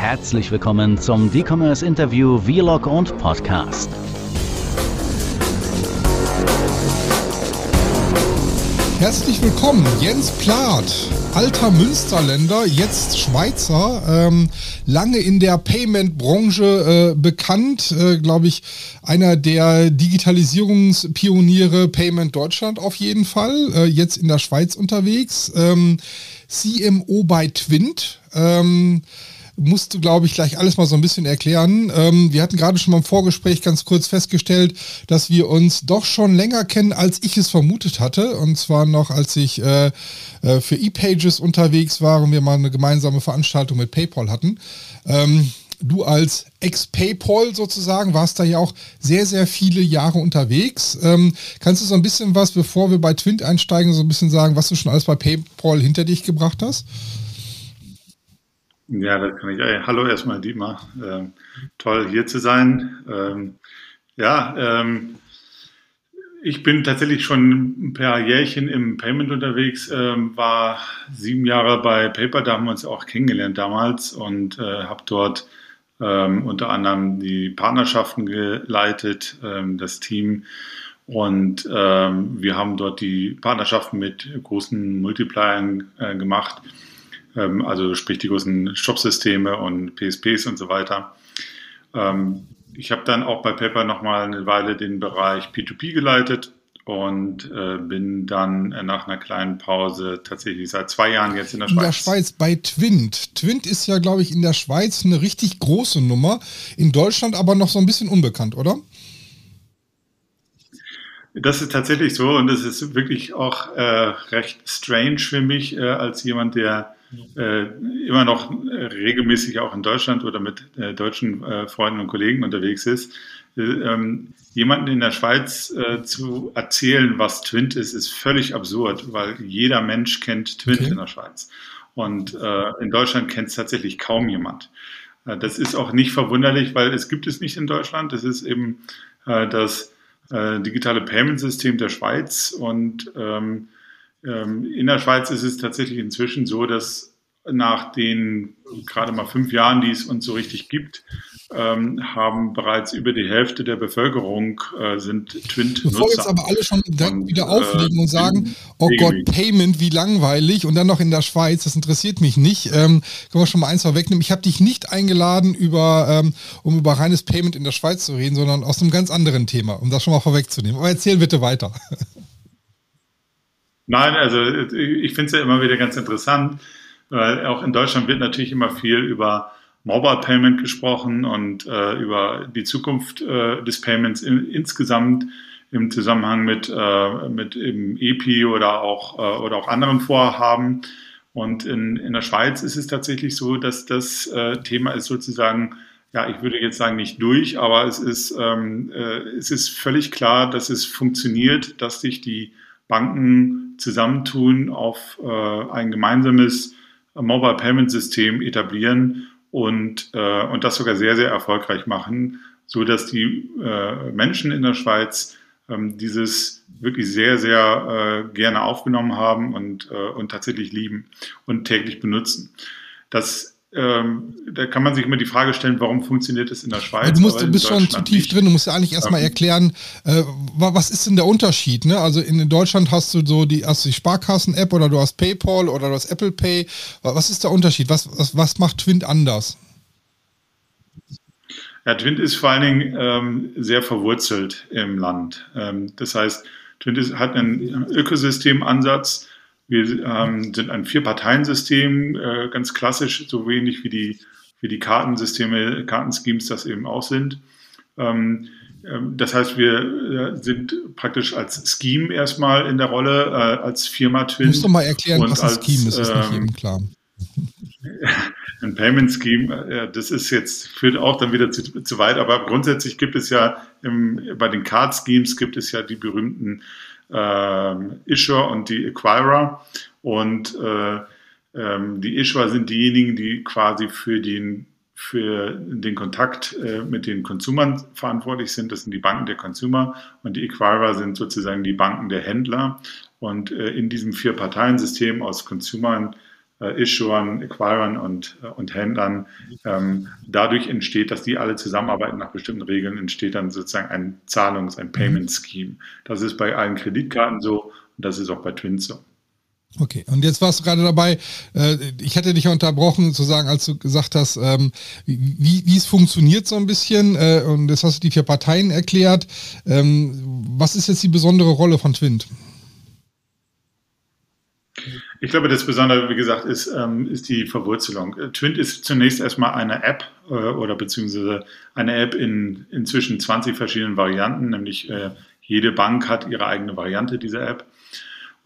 Herzlich willkommen zum D-Commerce Interview Vlog und Podcast. Herzlich willkommen, Jens Plath, alter Münsterländer, jetzt Schweizer, ähm, lange in der Payment-Branche äh, bekannt, äh, glaube ich, einer der Digitalisierungspioniere Payment Deutschland auf jeden Fall, äh, jetzt in der Schweiz unterwegs, ähm, CMO bei Twint. Ähm, musst du, glaube ich, gleich alles mal so ein bisschen erklären. Ähm, wir hatten gerade schon mal im Vorgespräch ganz kurz festgestellt, dass wir uns doch schon länger kennen, als ich es vermutet hatte. Und zwar noch, als ich äh, äh, für ePages unterwegs war und wir mal eine gemeinsame Veranstaltung mit PayPal hatten. Ähm, du als Ex-PayPal sozusagen warst da ja auch sehr, sehr viele Jahre unterwegs. Ähm, kannst du so ein bisschen was, bevor wir bei Twint einsteigen, so ein bisschen sagen, was du schon alles bei PayPal hinter dich gebracht hast? Ja, das kann ich. Hallo erstmal, Dietmar. Ähm, toll hier zu sein. Ähm, ja, ähm, ich bin tatsächlich schon ein paar Jährchen im Payment unterwegs, ähm, war sieben Jahre bei Paper, da haben wir uns auch kennengelernt damals und äh, habe dort ähm, unter anderem die Partnerschaften geleitet, ähm, das Team. Und wir haben dort die Partnerschaften mit großen Multipliern äh, gemacht ähm, also sprich die großen Shop-Systeme und PSPs und so weiter. Ähm, ich habe dann auch bei Pepper nochmal eine Weile den Bereich P2P geleitet und äh, bin dann nach einer kleinen Pause tatsächlich seit zwei Jahren jetzt in der Schweiz. In der Schweiz bei Twint. Twint ist ja, glaube ich, in der Schweiz eine richtig große Nummer, in Deutschland aber noch so ein bisschen unbekannt, oder? Das ist tatsächlich so und das ist wirklich auch äh, recht strange für mich äh, als jemand, der äh, immer noch regelmäßig auch in Deutschland oder mit äh, deutschen äh, Freunden und Kollegen unterwegs ist. Äh, ähm, jemanden in der Schweiz äh, zu erzählen, was Twint ist, ist völlig absurd, weil jeder Mensch kennt Twint okay. in der Schweiz. Und äh, in Deutschland kennt es tatsächlich kaum jemand. das ist auch nicht verwunderlich, weil es gibt es nicht in Deutschland. Das ist eben das digitale Payment-System der Schweiz und ähm, in der Schweiz ist es tatsächlich inzwischen so, dass nach den gerade mal fünf Jahren, die es uns so richtig gibt, ähm, haben bereits über die Hälfte der Bevölkerung äh, sind Twint. Bevor jetzt aber alle schon und, wieder auflegen äh, und sagen, oh Gott, Payment, wie langweilig und dann noch in der Schweiz, das interessiert mich nicht. Ähm, können wir schon mal eins vorwegnehmen. Ich habe dich nicht eingeladen, über, ähm, um über reines Payment in der Schweiz zu reden, sondern aus einem ganz anderen Thema, um das schon mal vorwegzunehmen. Aber erzähl bitte weiter. Nein, also ich finde es ja immer wieder ganz interessant, weil auch in Deutschland wird natürlich immer viel über Mobile Payment gesprochen und äh, über die Zukunft äh, des Payments in, insgesamt im Zusammenhang mit, äh, mit eben EPI oder auch, äh, oder auch anderen Vorhaben. Und in, in der Schweiz ist es tatsächlich so, dass das äh, Thema ist sozusagen, ja, ich würde jetzt sagen nicht durch, aber es ist, ähm, äh, es ist völlig klar, dass es funktioniert, dass sich die Banken zusammentun, auf äh, ein gemeinsames Mobile Payment System etablieren und, äh, und das sogar sehr, sehr erfolgreich machen, so dass die äh, Menschen in der Schweiz ähm, dieses wirklich sehr, sehr äh, gerne aufgenommen haben und, äh, und tatsächlich lieben und täglich benutzen. Das ähm, da kann man sich immer die Frage stellen, warum funktioniert es in der Schweiz? Du, musst, du bist schon zu tief nicht. drin, du musst ja eigentlich erstmal erklären, äh, was ist denn der Unterschied? Ne? Also in, Deutschland hast du so die, hast die Sparkassen-App oder du hast PayPal oder du hast Apple Pay. Was ist der Unterschied? Was, was, was macht Twint anders? Ja, Twint ist vor allen Dingen ähm, sehr verwurzelt im Land. Ähm, das heißt, Twint ist, hat einen Ökosystemansatz, wir ähm, sind ein Vier-Parteien-System, äh, ganz klassisch, so wenig wie die, wie die Kartensysteme, Kartenschemes das eben auch sind. Ähm, ähm, das heißt, wir äh, sind praktisch als Scheme erstmal in der Rolle, äh, als Firma Twin. Musst du mal erklären, was ein Scheme ist, ist nicht ähm, klar. ein Payment Scheme, äh, das ist jetzt, führt auch dann wieder zu, zu weit, aber grundsätzlich gibt es ja im, bei den Card Schemes gibt es ja die berühmten ähm, Issuer und die Acquirer. Und äh, ähm, die Issuer sind diejenigen, die quasi für den, für den Kontakt äh, mit den Konsumern verantwortlich sind. Das sind die Banken der Consumer und die Acquirer sind sozusagen die Banken der Händler. Und äh, in diesem Vier-Parteien-System aus Consumern, äh, Issuern, Acquirern und, äh, und Händlern. Ähm, dadurch entsteht, dass die alle zusammenarbeiten nach bestimmten Regeln, entsteht dann sozusagen ein Zahlungs-, ein Payment Scheme. Das ist bei allen Kreditkarten so und das ist auch bei Twins so. Okay, und jetzt warst du gerade dabei, äh, ich hätte dich ja unterbrochen, zu sagen, als du gesagt hast, ähm, wie, wie es funktioniert so ein bisschen, äh, und das hast du die vier Parteien erklärt. Ähm, was ist jetzt die besondere Rolle von Twint? Ich glaube, das Besondere, wie gesagt, ist, ähm, ist die Verwurzelung. Twint ist zunächst erstmal eine App äh, oder beziehungsweise eine App in inzwischen 20 verschiedenen Varianten, nämlich äh, jede Bank hat ihre eigene Variante dieser App.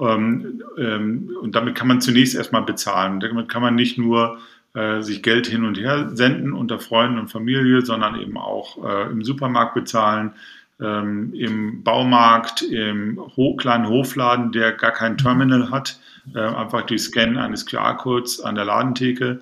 Ähm, ähm, und damit kann man zunächst erstmal bezahlen. Damit kann man nicht nur äh, sich Geld hin und her senden unter Freunden und Familie, sondern eben auch äh, im Supermarkt bezahlen, ähm, im Baumarkt, im Ho kleinen Hofladen, der gar kein Terminal hat, äh, einfach durch Scan eines QR-Codes an der Ladentheke.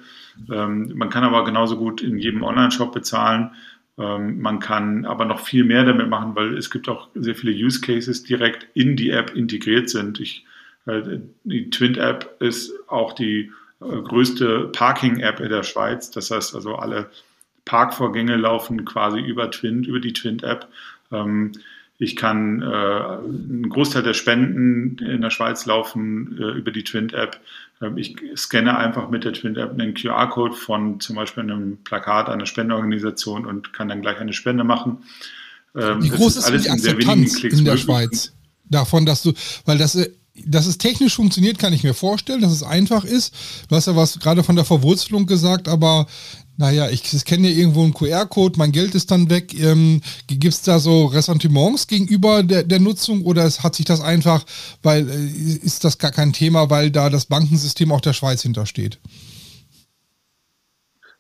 Ähm, man kann aber genauso gut in jedem Online-Shop bezahlen. Ähm, man kann aber noch viel mehr damit machen, weil es gibt auch sehr viele Use Cases direkt in die App integriert sind. Ich, äh, die Twint-App ist auch die äh, größte Parking-App in der Schweiz. Das heißt also, alle Parkvorgänge laufen quasi über Twint, über die Twint-App. Ähm, ich kann äh, einen Großteil der Spenden in der Schweiz laufen äh, über die Twint-App. Ähm, ich scanne einfach mit der Twint-App einen QR-Code von zum Beispiel einem Plakat einer Spendeorganisation und kann dann gleich eine Spende machen. Ähm, Wie groß ist, ist die Akzeptanz in, in der Schweiz? Davon, dass du, weil das äh, dass es technisch funktioniert, kann ich mir vorstellen, dass es einfach ist. Du hast ja was gerade von der Verwurzelung gesagt, aber naja, ich kenne ja irgendwo einen QR-Code, mein Geld ist dann weg. Ähm, Gibt es da so Ressentiments gegenüber der, der Nutzung oder hat sich das einfach, weil äh, ist das gar kein Thema, weil da das Bankensystem auch der Schweiz hintersteht?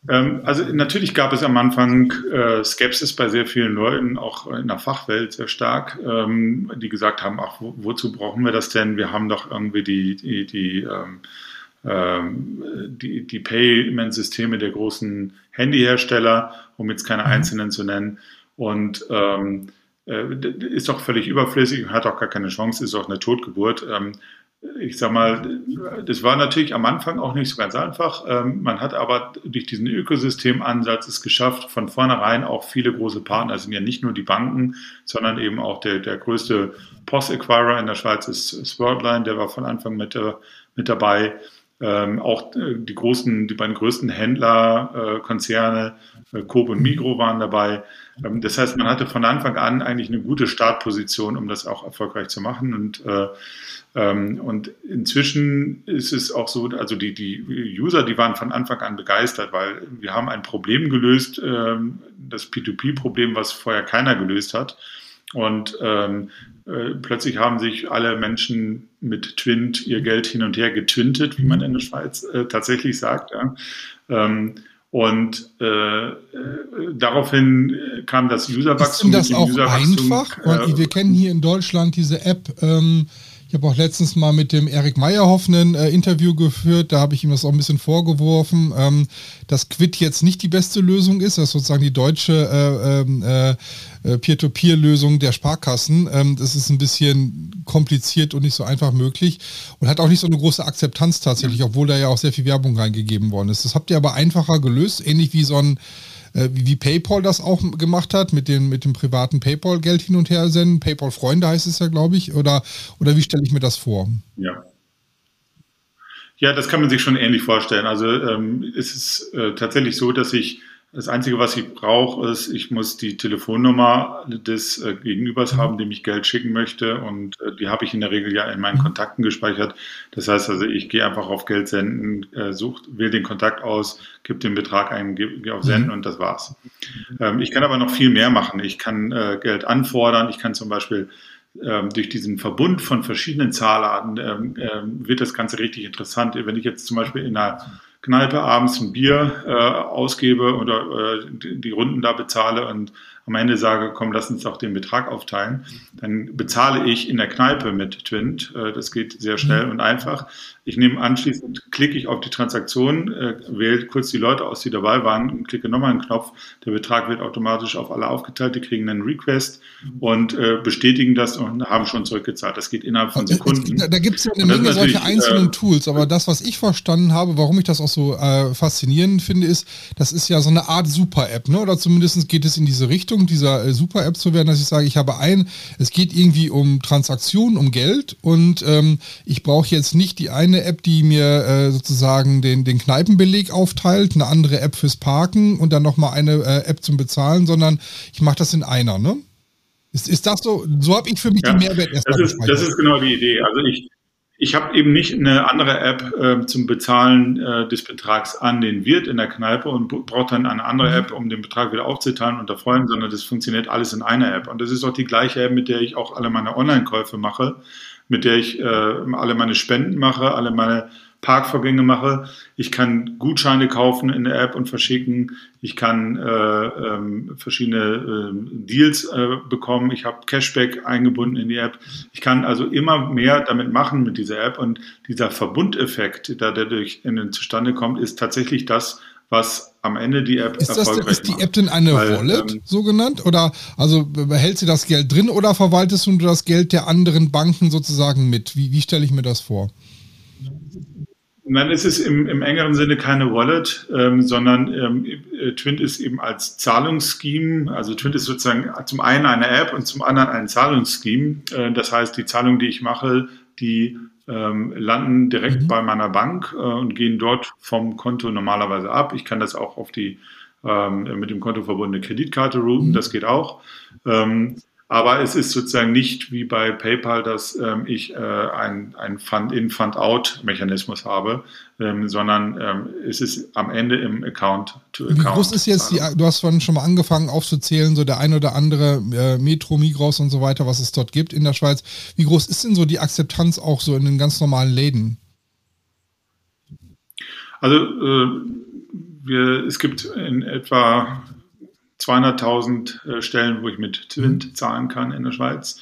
Ähm, also natürlich gab es am Anfang äh, Skepsis bei sehr vielen Leuten, auch in der Fachwelt sehr stark, ähm, die gesagt haben, ach, wo, wozu brauchen wir das denn? Wir haben doch irgendwie die, die, die ähm, die, die Payment-Systeme der großen Handyhersteller, um jetzt keine mhm. einzelnen zu nennen. Und ähm, äh, ist doch völlig überflüssig, hat auch gar keine Chance, ist auch eine Totgeburt. Ähm, ich sag mal, das war natürlich am Anfang auch nicht so ganz einfach. Ähm, man hat aber durch diesen Ökosystemansatz es geschafft, von vornherein auch viele große Partner, es sind ja nicht nur die Banken, sondern eben auch der, der größte Post-Acquirer in der Schweiz ist Sportline, der war von Anfang mit, äh, mit dabei. Ähm, auch äh, die großen, die beiden größten Händlerkonzerne, äh, äh, Coop und Migro waren dabei. Ähm, das heißt, man hatte von Anfang an eigentlich eine gute Startposition, um das auch erfolgreich zu machen. Und, äh, ähm, und inzwischen ist es auch so, also die, die User, die waren von Anfang an begeistert, weil wir haben ein Problem gelöst, ähm, das P2P-Problem, was vorher keiner gelöst hat. Und ähm, äh, plötzlich haben sich alle Menschen mit Twint ihr Geld hin und her getwintet, wie man in der Schweiz äh, tatsächlich sagt. Ja. Ähm, und äh, äh daraufhin kam das Userwachstum. Ist das auch einfach? Weil wir kennen hier in Deutschland diese App ähm, ich habe auch letztens mal mit dem Erik Meyerhoff ein äh, Interview geführt, da habe ich ihm das auch ein bisschen vorgeworfen, ähm, dass Quid jetzt nicht die beste Lösung ist, das ist sozusagen die deutsche äh, ähm, äh, äh, Peer-to-Peer-Lösung der Sparkassen. Ähm, das ist ein bisschen kompliziert und nicht so einfach möglich und hat auch nicht so eine große Akzeptanz tatsächlich, obwohl da ja auch sehr viel Werbung reingegeben worden ist. Das habt ihr aber einfacher gelöst, ähnlich wie so ein äh, wie PayPal das auch gemacht hat, mit dem, mit dem privaten PayPal-Geld hin und her senden. PayPal-Freunde heißt es ja, glaube ich. Oder, oder wie stelle ich mir das vor? Ja. Ja, das kann man sich schon ähnlich vorstellen. Also ähm, es ist äh, tatsächlich so, dass ich das Einzige, was ich brauche, ist, ich muss die Telefonnummer des äh, Gegenübers mhm. haben, dem ich Geld schicken möchte. Und äh, die habe ich in der Regel ja in meinen mhm. Kontakten gespeichert. Das heißt also, ich gehe einfach auf Geld senden, äh, such, wähle den Kontakt aus, gebe den Betrag ein, gehe geh auf Senden mhm. und das war's. Ähm, ich kann aber noch viel mehr machen. Ich kann äh, Geld anfordern. Ich kann zum Beispiel ähm, durch diesen Verbund von verschiedenen Zahlarten ähm, ähm, wird das Ganze richtig interessant. Wenn ich jetzt zum Beispiel in einer Kneipe abends ein Bier äh, ausgebe oder äh, die, Runden da bezahle und am Ende sage, komm, lass uns doch den Betrag aufteilen, dann bezahle ich in der Kneipe mit Twint. Äh, das geht sehr schnell und einfach. Ich nehme anschließend, klicke ich auf die Transaktion, äh, wähle kurz die Leute aus, die dabei waren und klicke nochmal einen Knopf. Der Betrag wird automatisch auf alle aufgeteilt. Die kriegen einen Request und äh, bestätigen das und haben schon zurückgezahlt. Das geht innerhalb von Sekunden. Da, da gibt es ja eine Menge solche einzelnen äh, Tools, aber das, was ich verstanden habe, warum ich das auch so äh, faszinierend finde, ist, das ist ja so eine Art Super-App, ne? oder zumindest geht es in diese Richtung, dieser äh, Super-App zu werden, dass ich sage, ich habe ein, es geht irgendwie um Transaktionen, um Geld und ähm, ich brauche jetzt nicht die eine eine App, die mir äh, sozusagen den, den Kneipenbeleg aufteilt, eine andere App fürs Parken und dann nochmal eine äh, App zum Bezahlen, sondern ich mache das in einer, ne? Ist, ist das so? So habe ich für mich ja, den Mehrwert erstmal das ist, das ist genau die Idee. Also ich, ich habe eben nicht eine andere App äh, zum Bezahlen äh, des Betrags an den Wirt in der Kneipe und brauche dann eine andere mhm. App, um den Betrag wieder aufzuteilen und freuen, sondern das funktioniert alles in einer App. Und das ist auch die gleiche App, mit der ich auch alle meine Online-Käufe mache mit der ich äh, alle meine Spenden mache, alle meine Parkvorgänge mache. Ich kann Gutscheine kaufen in der App und verschicken. Ich kann äh, ähm, verschiedene äh, Deals äh, bekommen. Ich habe Cashback eingebunden in die App. Ich kann also immer mehr damit machen mit dieser App. Und dieser Verbundeffekt, der dadurch in den zustande kommt, ist tatsächlich das, was am Ende die App ist das, erfolgreich Ist die App denn eine Weil, Wallet, ähm, so genannt? Oder also behält sie das Geld drin oder verwaltest du das Geld der anderen Banken sozusagen mit? Wie, wie stelle ich mir das vor? Nein, es ist im, im engeren Sinne keine Wallet, ähm, sondern ähm, äh, Twint ist eben als Zahlungsscheme, also Twint ist sozusagen zum einen eine App und zum anderen ein Zahlungsscheme. Äh, das heißt, die Zahlung, die ich mache, die ähm, landen direkt mhm. bei meiner Bank äh, und gehen dort vom Konto normalerweise ab. Ich kann das auch auf die ähm, mit dem Konto verbundene Kreditkarte routen, mhm. das geht auch. Ähm, aber es ist sozusagen nicht wie bei PayPal, dass ähm, ich äh, ein, ein Fund-in, Fund-out-Mechanismus habe, ähm, sondern ähm, es ist am Ende im Account-to-Account. Wie groß ist jetzt die, du hast vorhin schon mal angefangen aufzuzählen, so der ein oder andere äh, Metro, Migros und so weiter, was es dort gibt in der Schweiz. Wie groß ist denn so die Akzeptanz auch so in den ganz normalen Läden? Also äh, wir, es gibt in etwa 200.000 äh, Stellen, wo ich mit Twint mhm. zahlen kann in der Schweiz,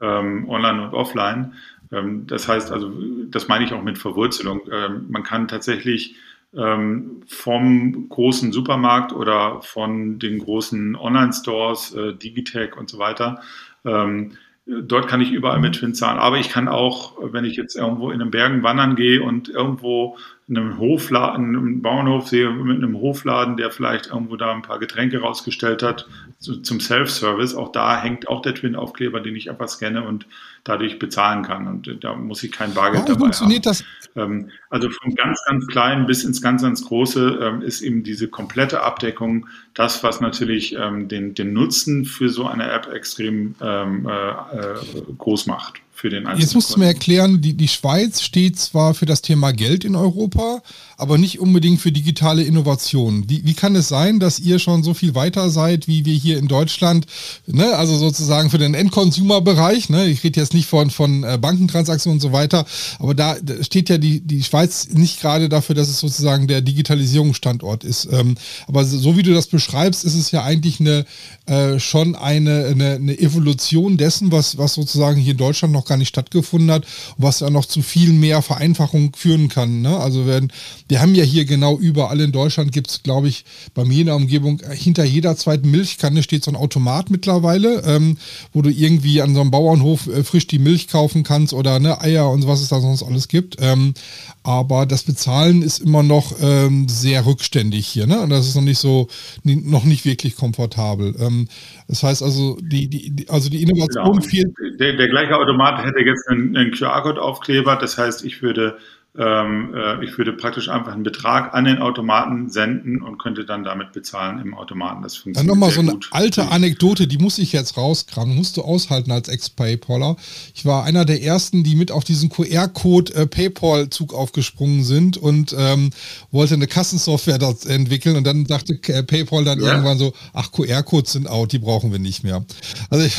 ähm, online und offline. Ähm, das heißt also, das meine ich auch mit Verwurzelung. Ähm, man kann tatsächlich ähm, vom großen Supermarkt oder von den großen Online-Stores, äh, Digitech und so weiter, ähm, Dort kann ich überall mit Twin zahlen. Aber ich kann auch, wenn ich jetzt irgendwo in den Bergen wandern gehe und irgendwo einem Hofladen, einem Bauernhof sehe, mit einem Hofladen, der vielleicht irgendwo da ein paar Getränke rausgestellt hat, zum Self-Service, auch da hängt auch der Twin-Aufkleber, den ich einfach scanne und dadurch bezahlen kann. Und da muss ich kein Bargeld Warum dabei funktioniert haben. Das? Ähm, also von ganz, ganz klein bis ins ganz, ganz große ähm, ist eben diese komplette Abdeckung das, was natürlich ähm, den, den Nutzen für so eine App extrem äh, äh, groß macht für den Einzelnen. Jetzt musst du mir erklären, die, die Schweiz steht zwar für das Thema Geld in Europa, aber nicht unbedingt für digitale Innovation. Wie, wie kann es sein, dass ihr schon so viel weiter seid, wie wir hier in Deutschland, ne? also sozusagen für den Endconsumer-Bereich, ne? ich rede jetzt nicht von, von äh, Bankentransaktionen und so weiter, aber da steht ja die, die Schweiz nicht gerade dafür, dass es sozusagen der Digitalisierungsstandort ist. Ähm, aber so wie du das beschreibst, ist es ja eigentlich eine, äh, schon eine, eine, eine Evolution dessen, was, was sozusagen hier in Deutschland noch gar nicht stattgefunden hat, was ja noch zu viel mehr Vereinfachung führen kann. Ne? Also wenn, wir haben ja hier genau überall in Deutschland gibt es, glaube ich, bei mir in der Umgebung, äh, hinter jeder zweiten Milchkanne steht so ein Automat mittlerweile, ähm, wo du irgendwie an so einem Bauernhof äh, frisch die Milch kaufen kannst oder ne, Eier und was es da sonst alles gibt. Ähm, aber das Bezahlen ist immer noch ähm, sehr rückständig hier. Ne? Und das ist noch nicht so, noch nicht wirklich komfortabel. Ähm, das heißt also, die, die, also die Innovation genau. fehlt. Der, der gleiche Automat hätte jetzt einen, einen QR-Code-Aufkleber. Das heißt, ich würde ähm, äh, ich würde praktisch einfach einen Betrag an den Automaten senden und könnte dann damit bezahlen im Automaten. Das funktioniert. Dann nochmal so eine gut. alte Anekdote, die muss ich jetzt rauskramen, musst du aushalten als Ex-Paypaller. Ich war einer der ersten, die mit auf diesen QR-Code äh, PayPal-Zug aufgesprungen sind und ähm, wollte eine Kassensoftware dort entwickeln und dann dachte äh, PayPal dann ja. irgendwann so, ach, QR-Codes sind out, die brauchen wir nicht mehr. Also ich,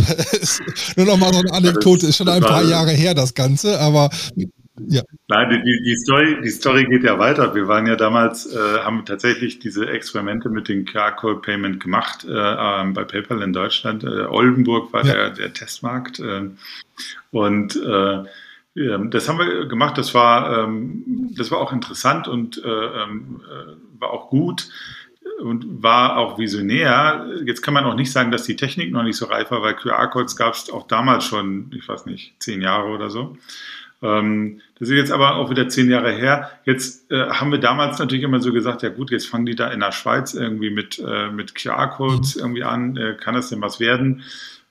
nur nochmal so eine Anekdote, ist schon ein paar Jahre her das Ganze, aber Ja. Nein, die, die, Story, die Story geht ja weiter. Wir waren ja damals, äh, haben tatsächlich diese Experimente mit dem QR-Code-Payment gemacht äh, ähm, bei PayPal in Deutschland. Äh, Oldenburg war ja. der, der Testmarkt. Äh, und äh, das haben wir gemacht. Das war, ähm, das war auch interessant und äh, ähm, äh, war auch gut und war auch visionär. Jetzt kann man auch nicht sagen, dass die Technik noch nicht so reif war, weil QR-Codes gab es auch damals schon, ich weiß nicht, zehn Jahre oder so. Ähm, das ist jetzt aber auch wieder zehn Jahre her. Jetzt äh, haben wir damals natürlich immer so gesagt, ja gut, jetzt fangen die da in der Schweiz irgendwie mit, äh, mit QR-Codes mhm. irgendwie an, äh, kann das denn was werden?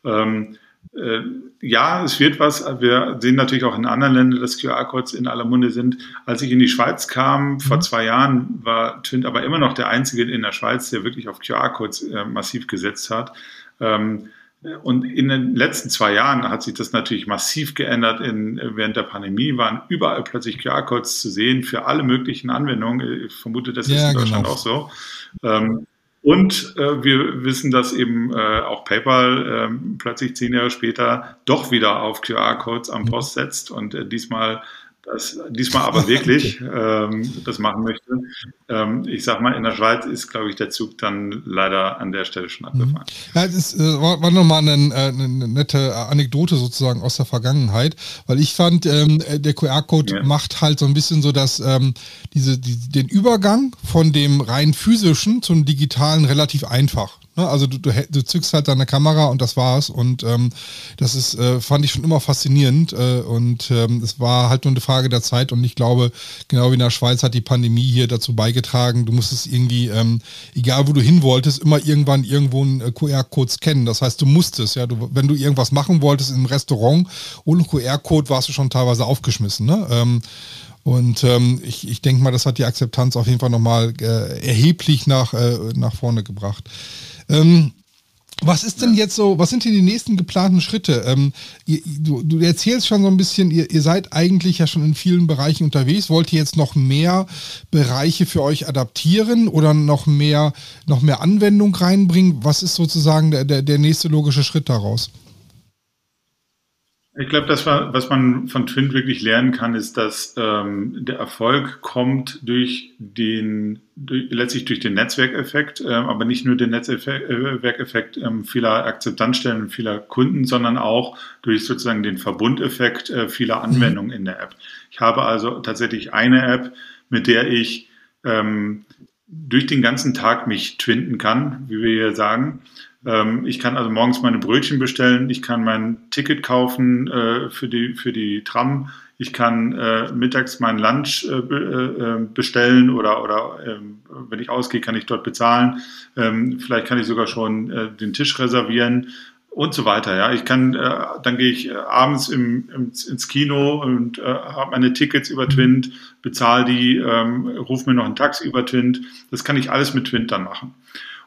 Ähm, äh, ja, es wird was. Wir sehen natürlich auch in anderen Ländern, dass QR-Codes in aller Munde sind. Als ich in die Schweiz kam, mhm. vor zwei Jahren, war Twint aber immer noch der einzige in der Schweiz, der wirklich auf QR-Codes äh, massiv gesetzt hat. Ähm, und in den letzten zwei Jahren hat sich das natürlich massiv geändert. In, während der Pandemie waren überall plötzlich QR-Codes zu sehen für alle möglichen Anwendungen. Ich vermute, das ja, ist in Deutschland genau. auch so. Ähm, und äh, wir wissen, dass eben äh, auch PayPal äh, plötzlich zehn Jahre später doch wieder auf QR-Codes am Post setzt und äh, diesmal das diesmal aber wirklich ähm, das machen möchte. Ähm, ich sag mal, in der Schweiz ist, glaube ich, der Zug dann leider an der Stelle schon abgefahren. Mhm. Ja, das äh, war, war nochmal eine, äh, eine nette Anekdote sozusagen aus der Vergangenheit, weil ich fand, ähm, der QR-Code ja. macht halt so ein bisschen so, dass ähm, diese, die, den Übergang von dem rein physischen zum digitalen relativ einfach. Ne? Also du, du, du, zückst halt deine Kamera und das war's. Und ähm, das ist, äh, fand ich schon immer faszinierend. Äh, und ähm, es war halt nur eine Frage der Zeit. Und ich glaube, genau wie in der Schweiz hat die Pandemie hier dazu beigetragen, du musstest irgendwie, ähm, egal wo du hin wolltest, immer irgendwann irgendwo einen äh, QR-Code scannen. Das heißt, du musstest, ja, du, wenn du irgendwas machen wolltest im Restaurant ohne QR-Code, warst du schon teilweise aufgeschmissen. Ne? Ähm, und ähm, ich, ich denke mal, das hat die Akzeptanz auf jeden Fall nochmal äh, erheblich nach, äh, nach vorne gebracht. Ähm, was ist denn jetzt so, was sind denn die nächsten geplanten Schritte? Ähm, ihr, du, du, erzählst schon so ein bisschen, ihr, ihr, seid eigentlich ja schon in vielen Bereichen unterwegs. Wollt ihr jetzt noch mehr Bereiche für euch adaptieren oder noch mehr, noch mehr Anwendung reinbringen? Was ist sozusagen der, der, der nächste logische Schritt daraus? Ich glaube, das war, was man von Twint wirklich lernen kann, ist, dass ähm, der Erfolg kommt durch den, durch, letztlich durch den Netzwerkeffekt, äh, aber nicht nur den Netzwerkeffekt äh, vieler Akzeptanzstellen und vieler Kunden, sondern auch durch sozusagen den Verbundeffekt äh, vieler mhm. Anwendungen in der App. Ich habe also tatsächlich eine App, mit der ich ähm, durch den ganzen Tag mich twinten kann, wie wir hier sagen. Ähm, ich kann also morgens meine Brötchen bestellen, ich kann mein Ticket kaufen äh, für, die, für die Tram, ich kann äh, mittags mein Lunch äh, äh, äh bestellen oder, oder ähm, wenn ich ausgehe, kann ich dort bezahlen. Ähm, vielleicht kann ich sogar schon äh, den Tisch reservieren und so weiter. Ja, ich kann, dann gehe ich abends im, im, ins Kino und habe meine Tickets über Twint, bezahle die, ähm, rufe mir noch ein Taxi über Twint. Das kann ich alles mit Twint dann machen.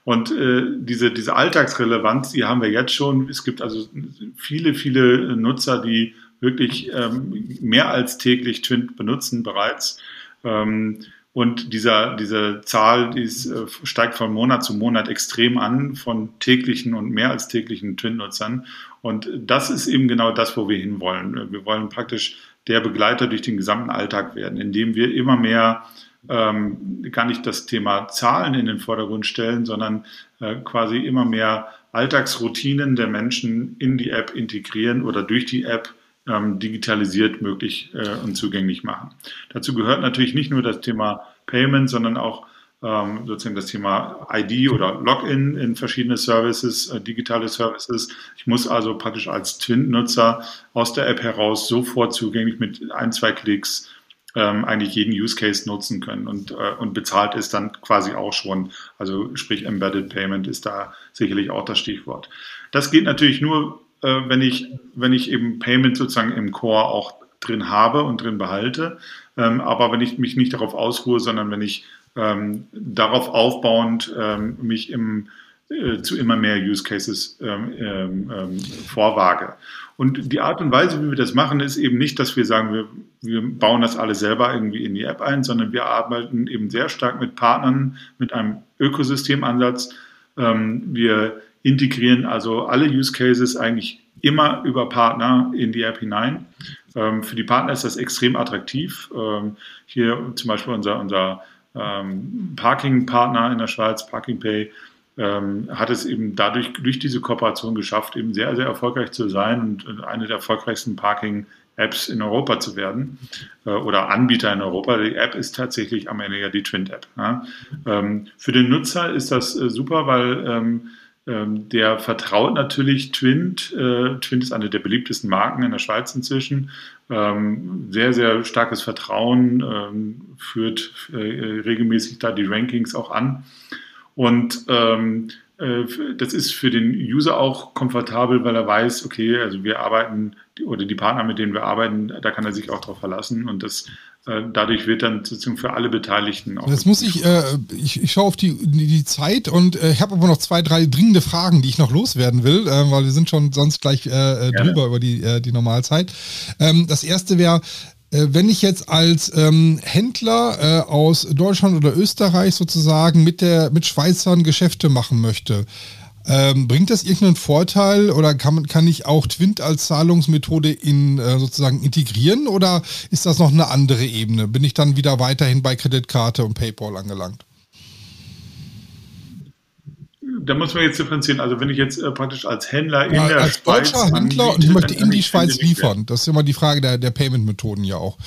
Und äh, diese, diese Alltagsrelevanz, die haben wir jetzt schon. Es gibt also viele, viele Nutzer, die wirklich ähm, mehr als täglich Twint benutzen bereits. Ähm, und dieser, diese Zahl, die ist, äh, steigt von Monat zu Monat extrem an, von täglichen und mehr als täglichen Twin-Nutzern. Und das ist eben genau das, wo wir hinwollen. Wir wollen praktisch der Begleiter durch den gesamten Alltag werden, indem wir immer mehr ähm, gar nicht das Thema Zahlen in den Vordergrund stellen, sondern äh, quasi immer mehr Alltagsroutinen der Menschen in die App integrieren oder durch die App ähm, digitalisiert möglich äh, und zugänglich machen. Dazu gehört natürlich nicht nur das Thema Payment, sondern auch ähm, sozusagen das Thema ID oder Login in verschiedene Services, äh, digitale Services. Ich muss also praktisch als Twin-Nutzer aus der App heraus sofort zugänglich mit ein, zwei Klicks ähm, eigentlich jeden Use Case nutzen können und, äh, und bezahlt ist dann quasi auch schon. Also sprich Embedded Payment ist da sicherlich auch das Stichwort. Das geht natürlich nur, äh, wenn ich, wenn ich eben Payment sozusagen im Core auch drin habe und drin behalte. Ähm, aber wenn ich mich nicht darauf ausruhe, sondern wenn ich ähm, darauf aufbauend ähm, mich im, äh, zu immer mehr Use Cases ähm, ähm, ähm, vorwage. Und die Art und Weise, wie wir das machen, ist eben nicht, dass wir sagen, wir, wir bauen das alle selber irgendwie in die App ein, sondern wir arbeiten eben sehr stark mit Partnern, mit einem Ökosystemansatz. Ähm, wir integrieren also alle Use Cases eigentlich immer über Partner in die App hinein. Ähm, für die Partner ist das extrem attraktiv. Ähm, hier zum Beispiel unser, unser Parking-Partner in der Schweiz, Parking Pay, ähm, hat es eben dadurch durch diese Kooperation geschafft, eben sehr, sehr erfolgreich zu sein und eine der erfolgreichsten Parking-Apps in Europa zu werden äh, oder Anbieter in Europa. Die App ist tatsächlich am Ende ja die Twint-App. Ja. Ähm, für den Nutzer ist das äh, super, weil ähm, ähm, der vertraut natürlich Twint. Äh, Twint ist eine der beliebtesten Marken in der Schweiz inzwischen. Ähm, sehr, sehr starkes Vertrauen, ähm, führt äh, regelmäßig da die Rankings auch an. Und ähm, äh, das ist für den User auch komfortabel, weil er weiß, okay, also wir arbeiten oder die Partner, mit denen wir arbeiten, da kann er sich auch darauf verlassen und das äh, dadurch wird dann sozusagen für alle Beteiligten auch. Das muss ich, äh, ich, ich schaue auf die, die Zeit und äh, ich habe aber noch zwei, drei dringende Fragen, die ich noch loswerden will, äh, weil wir sind schon sonst gleich äh, drüber über die, äh, die Normalzeit. Ähm, das erste wäre, äh, wenn ich jetzt als ähm, Händler äh, aus Deutschland oder Österreich sozusagen mit der mit Schweizern Geschäfte machen möchte, ähm, bringt das irgendeinen Vorteil oder kann, kann ich auch Twint als Zahlungsmethode in äh, sozusagen integrieren oder ist das noch eine andere Ebene? Bin ich dann wieder weiterhin bei Kreditkarte und PayPal angelangt? Da muss man jetzt differenzieren. Also wenn ich jetzt äh, praktisch als Händler in ja, der als Schweiz deutscher Händler und ich möchte in die Schweiz liefern. Das ist immer die Frage der, der Payment-Methoden ja auch.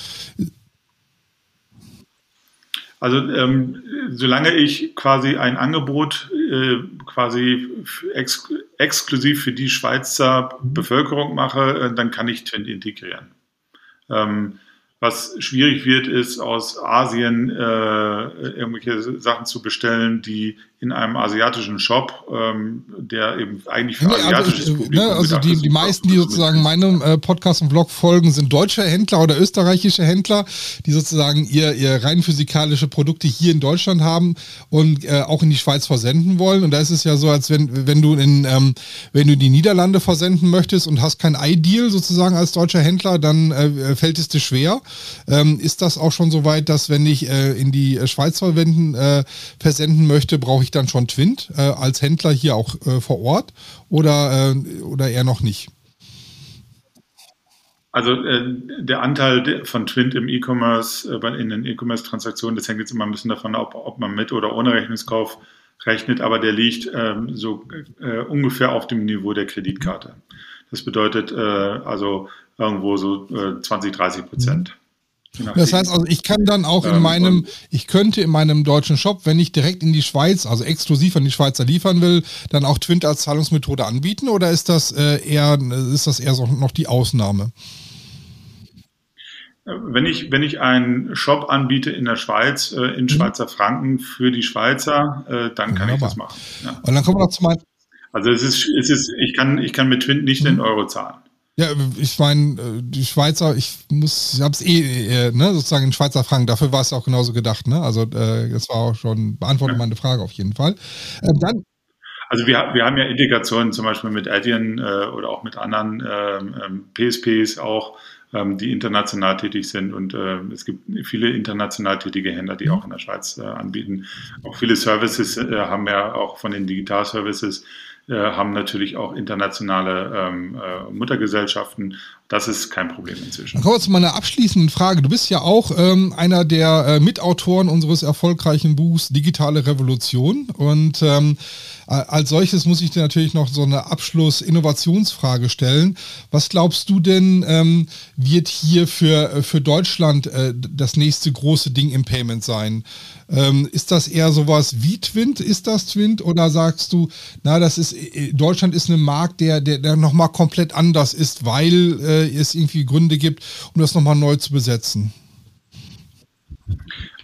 Also ähm, solange ich quasi ein Angebot äh, quasi ex exklusiv für die Schweizer Bevölkerung mache, äh, dann kann ich Twint integrieren. Ähm, was schwierig wird, ist aus Asien äh, irgendwelche Sachen zu bestellen, die in einem asiatischen Shop, ähm, der eben eigentlich für nee, also asiatisches also, Publikum ne, Also die, die meisten, die sozusagen meinem äh, Podcast und Blog folgen, sind deutsche Händler oder österreichische Händler, die sozusagen ihr, ihr rein physikalische Produkte hier in Deutschland haben und äh, auch in die Schweiz versenden wollen. Und da ist es ja so, als wenn, wenn du in, ähm, wenn du die Niederlande versenden möchtest und hast kein Ideal sozusagen als deutscher Händler, dann äh, fällt es dir schwer. Ähm, ist das auch schon so weit, dass wenn ich äh, in die Schweiz verwenden, äh, versenden möchte, brauche ich ich dann schon Twint äh, als Händler hier auch äh, vor Ort oder, äh, oder eher noch nicht? Also äh, der Anteil von Twint im E-Commerce, äh, in den E-Commerce-Transaktionen, das hängt jetzt immer ein bisschen davon ab, ob man mit oder ohne Rechnungskauf rechnet, aber der liegt ähm, so äh, ungefähr auf dem Niveau der Kreditkarte. Das bedeutet also irgendwo so 20, 30 Prozent. Mhm. Das heißt also, ich kann dann auch in ähm, meinem, ich könnte in meinem deutschen Shop, wenn ich direkt in die Schweiz, also exklusiv an die Schweizer liefern will, dann auch Twint als Zahlungsmethode anbieten oder ist das äh, eher, ist das eher so noch die Ausnahme? Wenn ich, wenn ich einen Shop anbiete in der Schweiz, äh, in mhm. Schweizer Franken für die Schweizer, äh, dann kann Wunderbar. ich das machen. Ja. Und dann kommen wir noch zu meinem. Also es ist, es ist, ich kann, ich kann mit Twint nicht mhm. in Euro zahlen. Ja, ich meine, äh, die Schweizer, ich muss, ich hab's eh, äh, ne, sozusagen in Schweizer Franken, dafür war es auch genauso gedacht, ne? Also äh, das war auch schon, beantwortet ja. meine Frage auf jeden Fall. Ähm, dann, also wir, wir haben ja Integrationen zum Beispiel mit Adyen äh, oder auch mit anderen ähm, PSPs ähm, auch, ähm, die international tätig sind und äh, es gibt viele international tätige Händler, die auch in der Schweiz äh, anbieten. Auch viele Services äh, haben ja auch von den Digital-Services äh, haben natürlich auch internationale ähm, äh, Muttergesellschaften. Das ist kein Problem inzwischen. Dann kommen wir zu meiner abschließenden Frage. Du bist ja auch ähm, einer der äh, Mitautoren unseres erfolgreichen Buchs Digitale Revolution. Und ähm, als solches muss ich dir natürlich noch so eine Abschluss-Innovationsfrage stellen. Was glaubst du denn, ähm, wird hier für, für Deutschland äh, das nächste große Ding im Payment sein? Ähm, ist das eher sowas wie Twint? Ist das Twint? Oder sagst du, na, das ist, äh, Deutschland ist ein Markt, der, der, der nochmal komplett anders ist, weil äh, es irgendwie Gründe gibt, um das nochmal neu zu besetzen?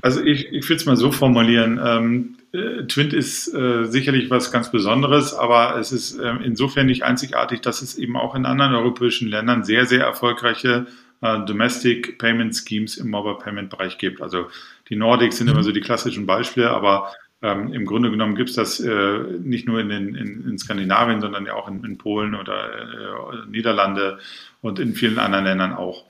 Also ich, ich will es mal so formulieren. Ähm, äh, Twint ist äh, sicherlich was ganz Besonderes, aber es ist äh, insofern nicht einzigartig, dass es eben auch in anderen europäischen Ländern sehr, sehr erfolgreiche äh, Domestic Payment Schemes im Mobile Payment Bereich gibt. Also die Nordics sind immer mhm. so die klassischen Beispiele, aber ähm, im Grunde genommen gibt es das äh, nicht nur in, den, in, in, Skandinavien, sondern ja auch in, in Polen oder äh, Niederlande und in vielen anderen Ländern auch.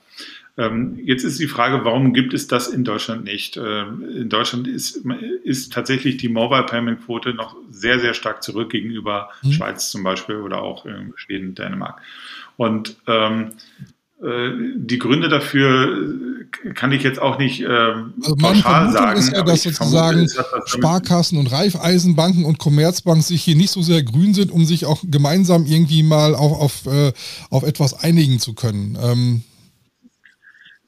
Ähm, jetzt ist die Frage, warum gibt es das in Deutschland nicht? Ähm, in Deutschland ist, ist tatsächlich die Mobile Payment Quote noch sehr, sehr stark zurück gegenüber mhm. Schweiz zum Beispiel oder auch Schweden, Dänemark. Und ähm, äh, die Gründe dafür kann ich jetzt auch nicht ähm, also meine pauschal sagen. ist ja, dass sozusagen vermute, Sparkassen und Raiffeisenbanken und Commerzbanken sich hier nicht so sehr grün sind, um sich auch gemeinsam irgendwie mal auf, auf, äh, auf etwas einigen zu können. Ähm,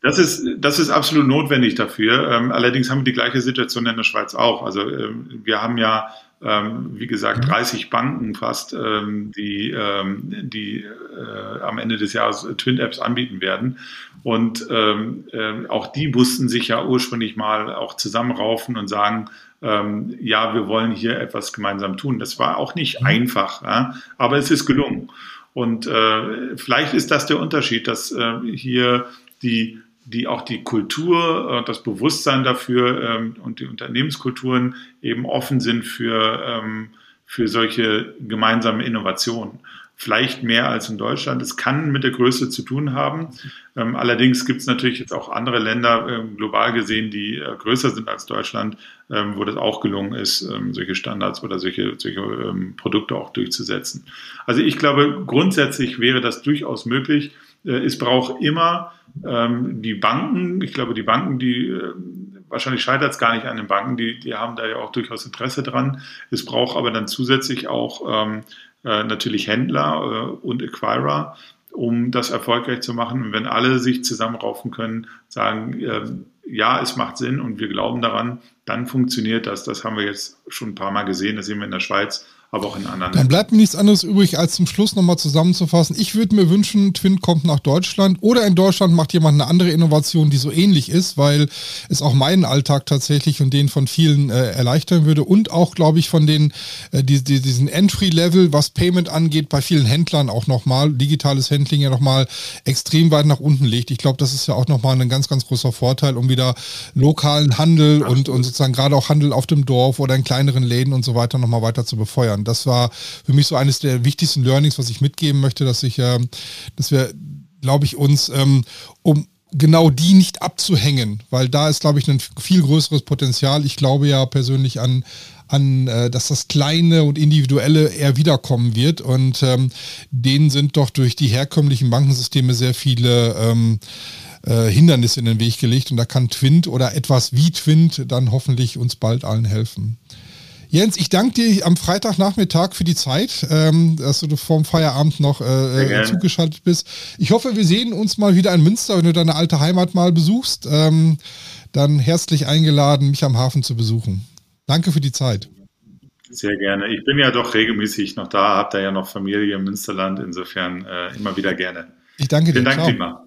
das ist, das ist absolut notwendig dafür. Ähm, allerdings haben wir die gleiche Situation in der Schweiz auch. Also ähm, wir haben ja, wie gesagt, 30 mhm. Banken fast, ähm, die, ähm, die äh, am Ende des Jahres Twin Apps anbieten werden. Und ähm, äh, auch die mussten sich ja ursprünglich mal auch zusammenraufen und sagen, ja, wir wollen hier etwas gemeinsam tun. Das war auch nicht mhm. einfach, aber es ist gelungen. Und äh, vielleicht ist das der Unterschied, dass äh, hier die die auch die Kultur und das Bewusstsein dafür ähm, und die Unternehmenskulturen eben offen sind für, ähm, für solche gemeinsamen Innovationen. Vielleicht mehr als in Deutschland. Es kann mit der Größe zu tun haben. Ähm, allerdings gibt es natürlich jetzt auch andere Länder global gesehen, die äh, größer sind als Deutschland, wo das auch gelungen ist, solche Standards oder solche, solche Produkte auch durchzusetzen. Also ich glaube, grundsätzlich wäre das durchaus möglich. Äh, es braucht immer ähm, die Banken, ich glaube, die Banken, die äh, wahrscheinlich scheitert es gar nicht an den Banken, die, die haben da ja auch durchaus Interesse dran. Es braucht aber dann zusätzlich auch ähm, äh, natürlich Händler äh, und Acquirer, um das erfolgreich zu machen. Und wenn alle sich zusammenraufen können, sagen, äh, ja, es macht Sinn und wir glauben daran, dann funktioniert das. Das haben wir jetzt schon ein paar Mal gesehen, das sehen wir in der Schweiz aber auch in anderen. Dann bleibt mir nichts anderes übrig, als zum Schluss nochmal zusammenzufassen. Ich würde mir wünschen, Twin kommt nach Deutschland oder in Deutschland macht jemand eine andere Innovation, die so ähnlich ist, weil es auch meinen Alltag tatsächlich und den von vielen äh, erleichtern würde und auch, glaube ich, von den äh, die, die, diesen Entry-Level, was Payment angeht, bei vielen Händlern auch nochmal, digitales Handling ja nochmal extrem weit nach unten legt. Ich glaube, das ist ja auch nochmal ein ganz, ganz großer Vorteil, um wieder lokalen Handel und, und sozusagen gerade auch Handel auf dem Dorf oder in kleineren Läden und so weiter nochmal weiter zu befeuern das war für mich so eines der wichtigsten Learnings, was ich mitgeben möchte, dass ich, äh, dass wir, glaube ich, uns ähm, um genau die nicht abzuhängen, weil da ist, glaube ich, ein viel größeres Potenzial. Ich glaube ja persönlich an, an, äh, dass das Kleine und Individuelle eher wiederkommen wird. Und ähm, denen sind doch durch die herkömmlichen Bankensysteme sehr viele ähm, äh, Hindernisse in den Weg gelegt. Und da kann Twint oder etwas wie Twint dann hoffentlich uns bald allen helfen. Jens, ich danke dir am Freitagnachmittag für die Zeit, ähm, dass du vorm Feierabend noch äh, zugeschaltet bist. Ich hoffe, wir sehen uns mal wieder in Münster, wenn du deine alte Heimat mal besuchst. Ähm, dann herzlich eingeladen, mich am Hafen zu besuchen. Danke für die Zeit. Sehr gerne. Ich bin ja doch regelmäßig noch da, habe da ja noch Familie im Münsterland, insofern äh, immer wieder gerne. Ich danke dir. Vielen Dank, Klima.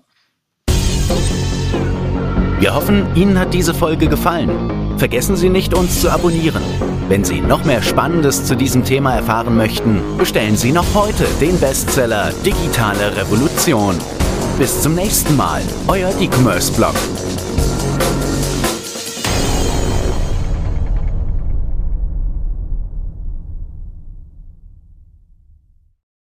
Wir hoffen, Ihnen hat diese Folge gefallen. Vergessen Sie nicht, uns zu abonnieren. Wenn Sie noch mehr Spannendes zu diesem Thema erfahren möchten, bestellen Sie noch heute den Bestseller Digitale Revolution. Bis zum nächsten Mal, euer E-Commerce-Blog.